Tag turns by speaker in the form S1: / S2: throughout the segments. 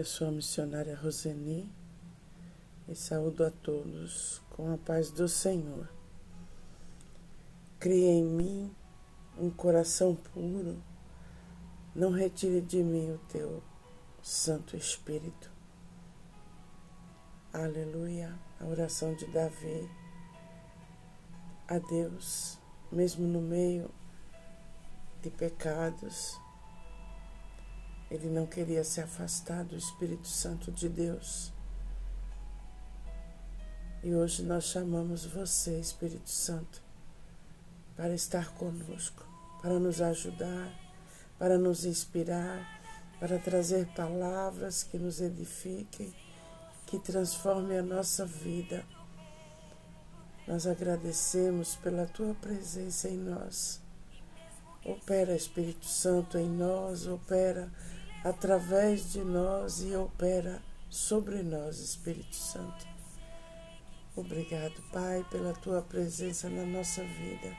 S1: Eu sou a missionária Roseni e saúdo a todos com a paz do Senhor. Cria em mim um coração puro, não retire de mim o teu Santo Espírito. Aleluia. A oração de Davi a Deus, mesmo no meio de pecados, ele não queria se afastar do Espírito Santo de Deus. E hoje nós chamamos você, Espírito Santo, para estar conosco, para nos ajudar, para nos inspirar, para trazer palavras que nos edifiquem, que transformem a nossa vida. Nós agradecemos pela tua presença em nós. Opera, Espírito Santo, em nós, opera através de nós e opera sobre nós, Espírito Santo. Obrigado, Pai, pela tua presença na nossa vida.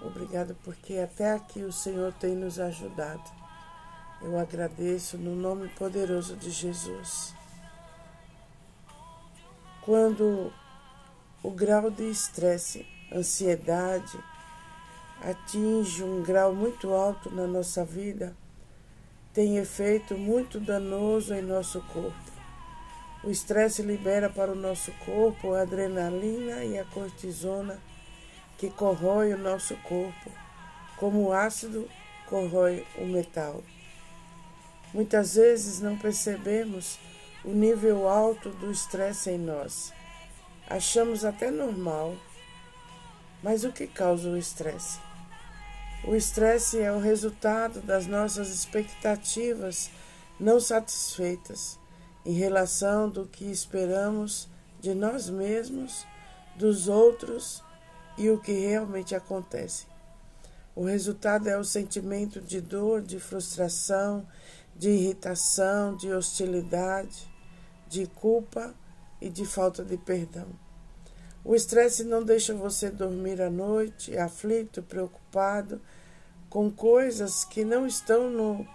S1: Obrigado porque até aqui o Senhor tem nos ajudado. Eu agradeço no nome poderoso de Jesus. Quando o grau de estresse, ansiedade atinge um grau muito alto na nossa vida, tem efeito muito danoso em nosso corpo. O estresse libera para o nosso corpo a adrenalina e a cortisona que corrói o nosso corpo, como o ácido corrói o metal. Muitas vezes não percebemos o nível alto do estresse em nós. Achamos até normal. Mas o que causa o estresse? O estresse é o resultado das nossas expectativas não satisfeitas em relação do que esperamos de nós mesmos, dos outros e o que realmente acontece. O resultado é o sentimento de dor, de frustração, de irritação, de hostilidade, de culpa e de falta de perdão. O estresse não deixa você dormir à noite, aflito, preocupado com coisas que não estão no,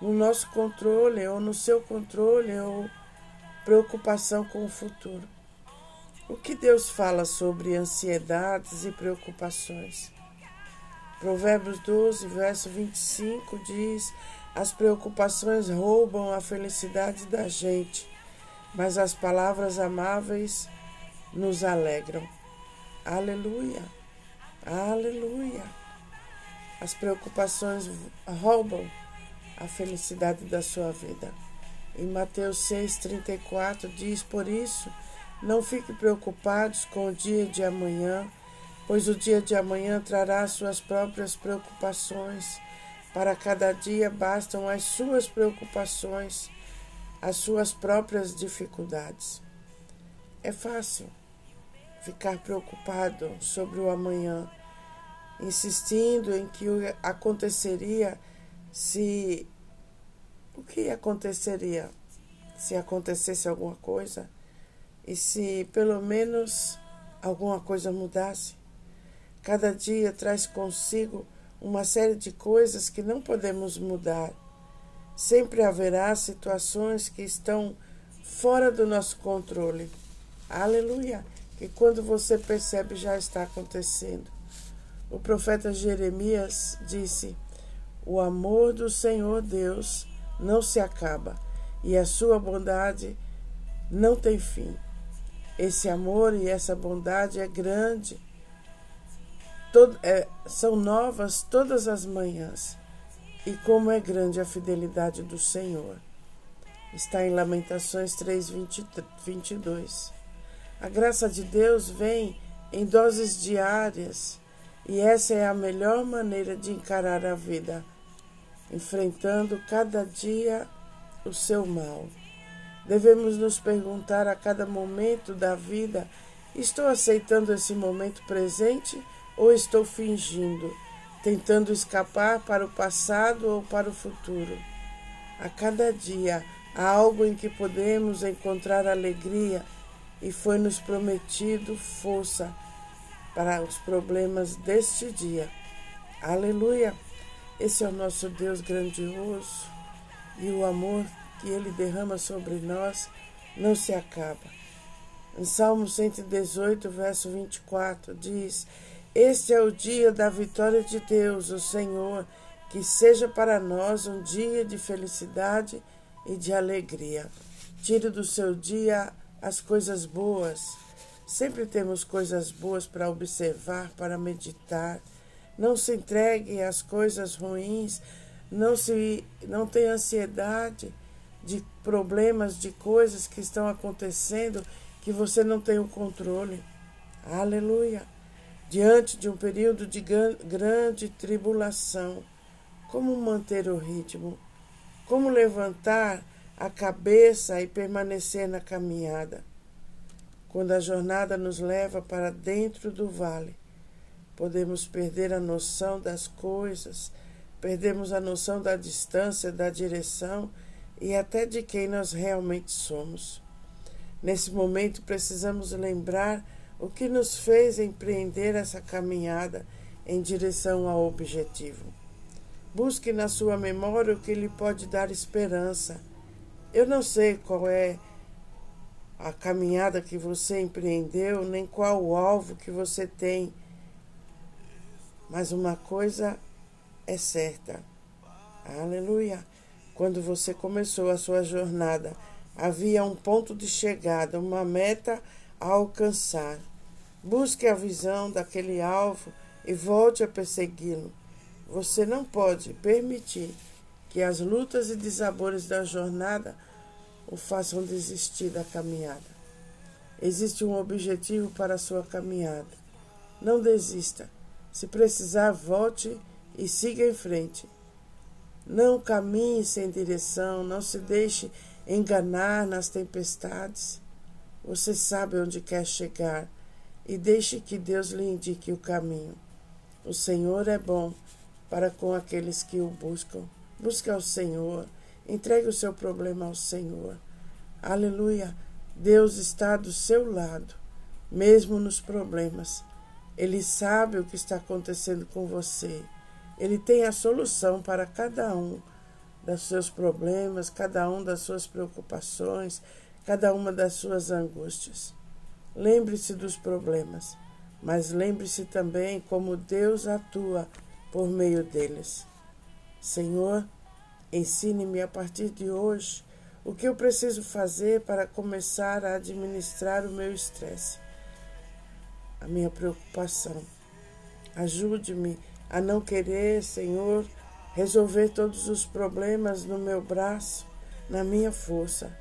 S1: no nosso controle ou no seu controle ou preocupação com o futuro. O que Deus fala sobre ansiedades e preocupações? Provérbios 12, verso 25 diz: As preocupações roubam a felicidade da gente, mas as palavras amáveis nos alegram. Aleluia, aleluia. As preocupações roubam a felicidade da sua vida. Em Mateus 6,34 diz: Por isso, não fique preocupados com o dia de amanhã, pois o dia de amanhã trará suas próprias preocupações. Para cada dia bastam as suas preocupações, as suas próprias dificuldades. É fácil ficar preocupado sobre o amanhã, insistindo em que aconteceria se. O que aconteceria se acontecesse alguma coisa e se pelo menos alguma coisa mudasse? Cada dia traz consigo uma série de coisas que não podemos mudar. Sempre haverá situações que estão fora do nosso controle. Aleluia! Que quando você percebe já está acontecendo. O profeta Jeremias disse: O amor do Senhor Deus não se acaba e a sua bondade não tem fim. Esse amor e essa bondade é grande, todo, é, são novas todas as manhãs. E como é grande a fidelidade do Senhor. Está em Lamentações 3, 20, 22. A graça de Deus vem em doses diárias e essa é a melhor maneira de encarar a vida, enfrentando cada dia o seu mal. Devemos nos perguntar a cada momento da vida: estou aceitando esse momento presente ou estou fingindo, tentando escapar para o passado ou para o futuro? A cada dia há algo em que podemos encontrar alegria e foi-nos prometido força para os problemas deste dia. Aleluia! Esse é o nosso Deus grandioso e o amor que Ele derrama sobre nós não se acaba. Em Salmo 118, verso 24, diz: Este é o dia da vitória de Deus, o Senhor, que seja para nós um dia de felicidade e de alegria. Tire do seu dia as coisas boas. Sempre temos coisas boas para observar, para meditar. Não se entregue às coisas ruins, não se não tenha ansiedade de problemas, de coisas que estão acontecendo que você não tem o controle. Aleluia. Diante de um período de grande tribulação, como manter o ritmo? Como levantar a cabeça e permanecer na caminhada? Quando a jornada nos leva para dentro do vale, podemos perder a noção das coisas, perdemos a noção da distância, da direção e até de quem nós realmente somos. Nesse momento, precisamos lembrar o que nos fez empreender essa caminhada em direção ao objetivo. Busque na sua memória o que lhe pode dar esperança. Eu não sei qual é a caminhada que você empreendeu, nem qual o alvo que você tem mas uma coisa é certa. Aleluia. Quando você começou a sua jornada, havia um ponto de chegada, uma meta a alcançar. Busque a visão daquele alvo e volte a persegui-lo. Você não pode permitir que as lutas e desabores da jornada o façam desistir da caminhada. Existe um objetivo para a sua caminhada. Não desista. Se precisar, volte e siga em frente. Não caminhe sem direção, não se deixe enganar nas tempestades. Você sabe onde quer chegar e deixe que Deus lhe indique o caminho. O Senhor é bom para com aqueles que o buscam. Busque ao Senhor, entregue o seu problema ao Senhor. Aleluia! Deus está do seu lado, mesmo nos problemas. Ele sabe o que está acontecendo com você. Ele tem a solução para cada um dos seus problemas, cada um das suas preocupações, cada uma das suas angústias. Lembre-se dos problemas, mas lembre-se também como Deus atua por meio deles. Senhor, ensine-me a partir de hoje o que eu preciso fazer para começar a administrar o meu estresse a minha preocupação. Ajude-me a não querer, Senhor, resolver todos os problemas no meu braço, na minha força.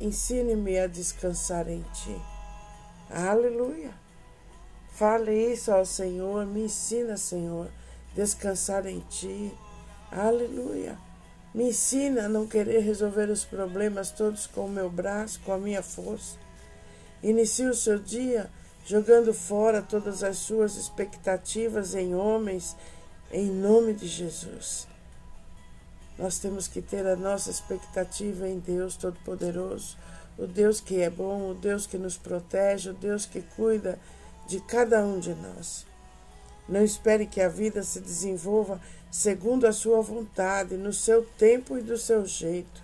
S1: Ensine-me a descansar em Ti. Aleluia! Fale isso ao Senhor, me ensina, Senhor, descansar em Ti. Aleluia! Me ensina a não querer resolver os problemas todos com o meu braço, com a minha força. Inicie o seu dia jogando fora todas as suas expectativas em homens, em nome de Jesus. Nós temos que ter a nossa expectativa em Deus Todo-Poderoso, o Deus que é bom, o Deus que nos protege, o Deus que cuida de cada um de nós. Não espere que a vida se desenvolva segundo a sua vontade, no seu tempo e do seu jeito.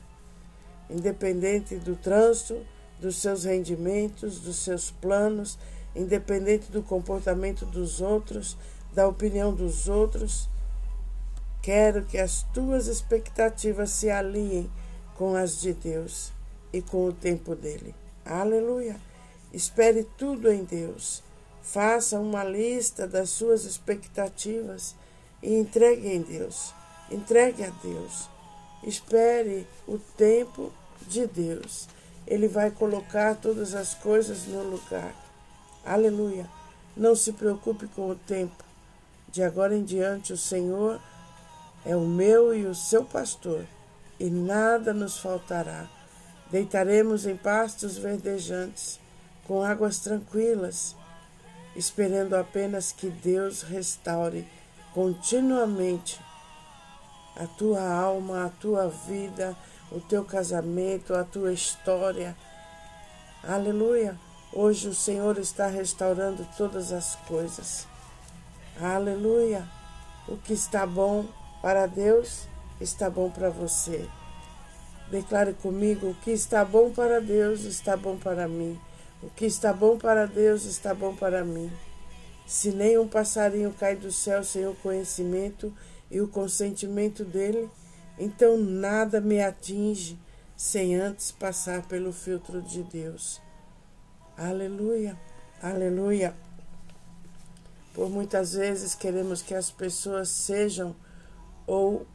S1: Independente do trânsito, dos seus rendimentos, dos seus planos, independente do comportamento dos outros, da opinião dos outros. Quero que as tuas expectativas se alinhem com as de Deus e com o tempo dele. Aleluia! Espere tudo em Deus. Faça uma lista das suas expectativas e entregue em Deus. Entregue a Deus. Espere o tempo de Deus. Ele vai colocar todas as coisas no lugar. Aleluia. Não se preocupe com o tempo. De agora em diante, o Senhor é o meu e o seu pastor, e nada nos faltará. Deitaremos em pastos verdejantes, com águas tranquilas, esperando apenas que Deus restaure continuamente a tua alma, a tua vida, o teu casamento, a tua história. Aleluia. Hoje o Senhor está restaurando todas as coisas. Aleluia! O que está bom para Deus está bom para você. Declare comigo: o que está bom para Deus está bom para mim. O que está bom para Deus está bom para mim. Se nem um passarinho cai do céu sem o conhecimento e o consentimento dele, então nada me atinge sem antes passar pelo filtro de Deus. Aleluia, aleluia. Por muitas vezes queremos que as pessoas sejam ou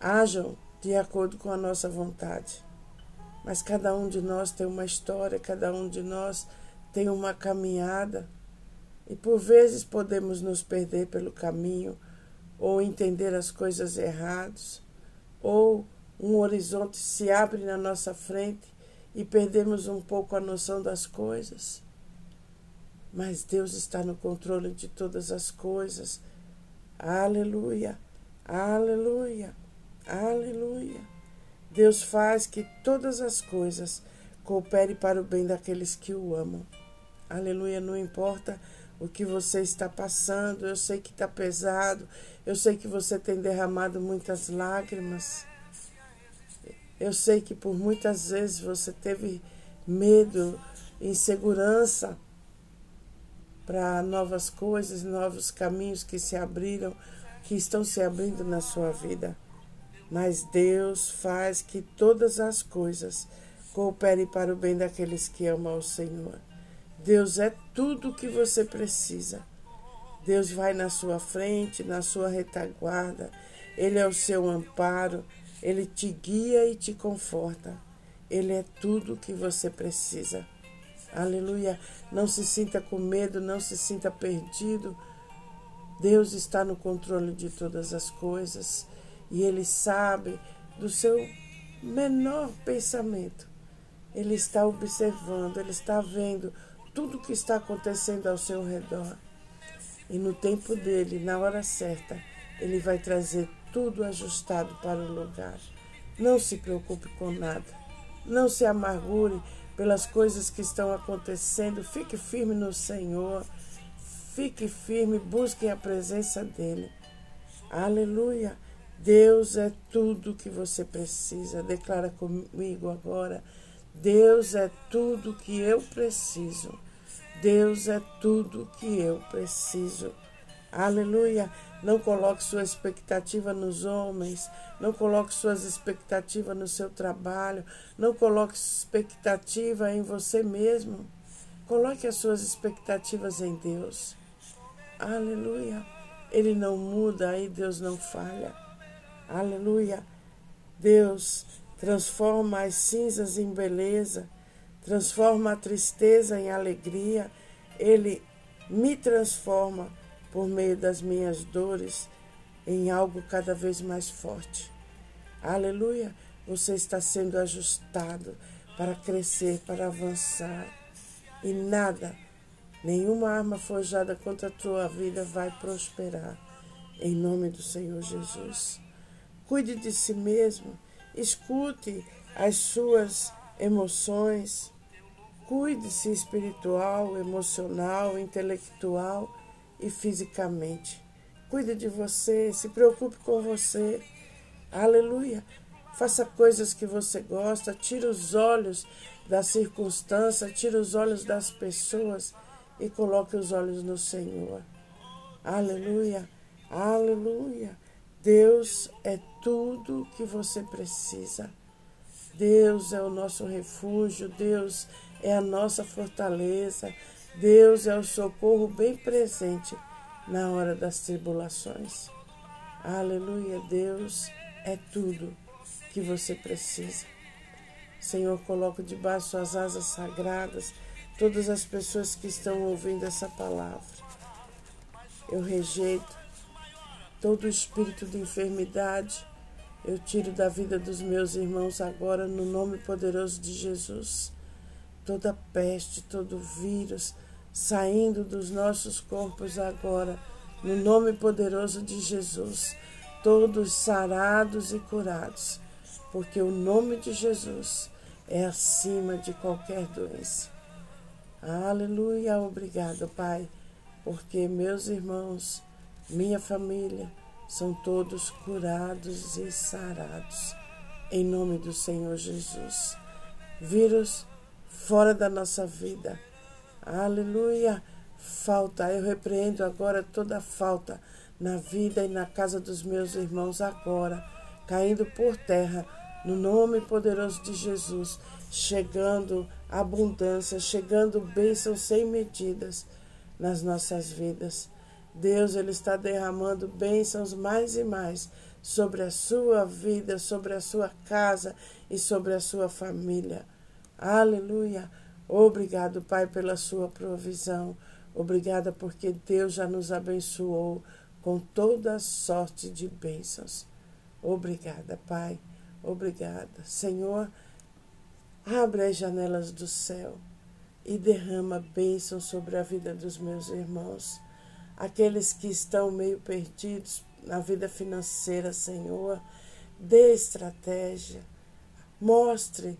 S1: hajam de acordo com a nossa vontade. Mas cada um de nós tem uma história, cada um de nós tem uma caminhada. E por vezes podemos nos perder pelo caminho, ou entender as coisas erradas, ou um horizonte se abre na nossa frente e perdemos um pouco a noção das coisas. Mas Deus está no controle de todas as coisas. Aleluia, aleluia. Deus faz que todas as coisas cooperem para o bem daqueles que o amam. Aleluia, não importa o que você está passando, eu sei que está pesado, eu sei que você tem derramado muitas lágrimas, eu sei que por muitas vezes você teve medo, insegurança para novas coisas, novos caminhos que se abriram, que estão se abrindo na sua vida. Mas Deus faz que todas as coisas cooperem para o bem daqueles que amam ao Senhor. Deus é tudo o que você precisa. Deus vai na sua frente, na sua retaguarda. Ele é o seu amparo. Ele te guia e te conforta. Ele é tudo o que você precisa. Aleluia. Não se sinta com medo, não se sinta perdido. Deus está no controle de todas as coisas e Ele sabe do seu menor pensamento. Ele está observando, Ele está vendo tudo o que está acontecendo ao seu redor. E no tempo dele, na hora certa, Ele vai trazer tudo ajustado para o lugar. Não se preocupe com nada. Não se amargure pelas coisas que estão acontecendo. Fique firme no Senhor. Fique firme, busque a presença dEle. Aleluia. Deus é tudo que você precisa. Declara comigo agora. Deus é tudo que eu preciso. Deus é tudo que eu preciso. Aleluia. Não coloque sua expectativa nos homens, não coloque suas expectativas no seu trabalho, não coloque expectativa em você mesmo. Coloque as suas expectativas em Deus. Aleluia. Ele não muda, aí Deus não falha. Aleluia. Deus transforma as cinzas em beleza, transforma a tristeza em alegria. Ele me transforma por meio das minhas dores em algo cada vez mais forte. Aleluia! Você está sendo ajustado para crescer, para avançar. E nada, nenhuma arma forjada contra a tua vida vai prosperar. Em nome do Senhor Jesus. Cuide de si mesmo, escute as suas emoções, cuide-se espiritual, emocional, intelectual e fisicamente. Cuide de você, se preocupe com você. Aleluia. Faça coisas que você gosta, tire os olhos da circunstância, tire os olhos das pessoas e coloque os olhos no Senhor. Aleluia. Aleluia. Deus é tudo que você precisa. Deus é o nosso refúgio, Deus é a nossa fortaleza, Deus é o socorro bem presente na hora das tribulações. Aleluia, Deus é tudo que você precisa. Senhor, coloco debaixo suas asas sagradas todas as pessoas que estão ouvindo essa palavra. Eu rejeito todo espírito de enfermidade. Eu tiro da vida dos meus irmãos agora, no nome poderoso de Jesus. Toda peste, todo vírus, saindo dos nossos corpos agora, no nome poderoso de Jesus, todos sarados e curados, porque o nome de Jesus é acima de qualquer doença. Aleluia, obrigado, Pai, porque meus irmãos, minha família, são todos curados e sarados. em nome do Senhor Jesus. Vírus fora da nossa vida. Aleluia. Falta, eu repreendo agora toda falta na vida e na casa dos meus irmãos agora, caindo por terra, no nome poderoso de Jesus, chegando abundância, chegando bênçãos sem medidas nas nossas vidas. Deus, Ele está derramando bênçãos mais e mais sobre a sua vida, sobre a sua casa e sobre a sua família. Aleluia. Obrigado, Pai, pela sua provisão. Obrigada porque Deus já nos abençoou com toda sorte de bênçãos. Obrigada, Pai. Obrigada. Senhor, abre as janelas do céu e derrama bênção sobre a vida dos meus irmãos, aqueles que estão meio perdidos na vida financeira, Senhor. Dê estratégia, mostre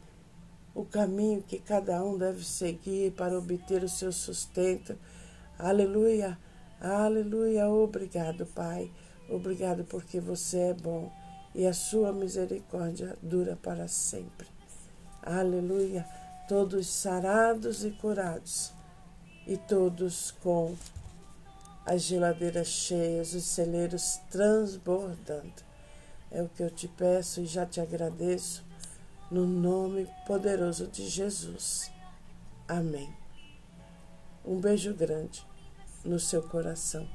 S1: o caminho que cada um deve seguir para obter o seu sustento. Aleluia, aleluia. Obrigado, Pai. Obrigado porque você é bom e a sua misericórdia dura para sempre. Aleluia. Todos sarados e curados, e todos com as geladeiras cheias, os celeiros transbordando. É o que eu te peço e já te agradeço, no nome poderoso de Jesus. Amém. Um beijo grande no seu coração.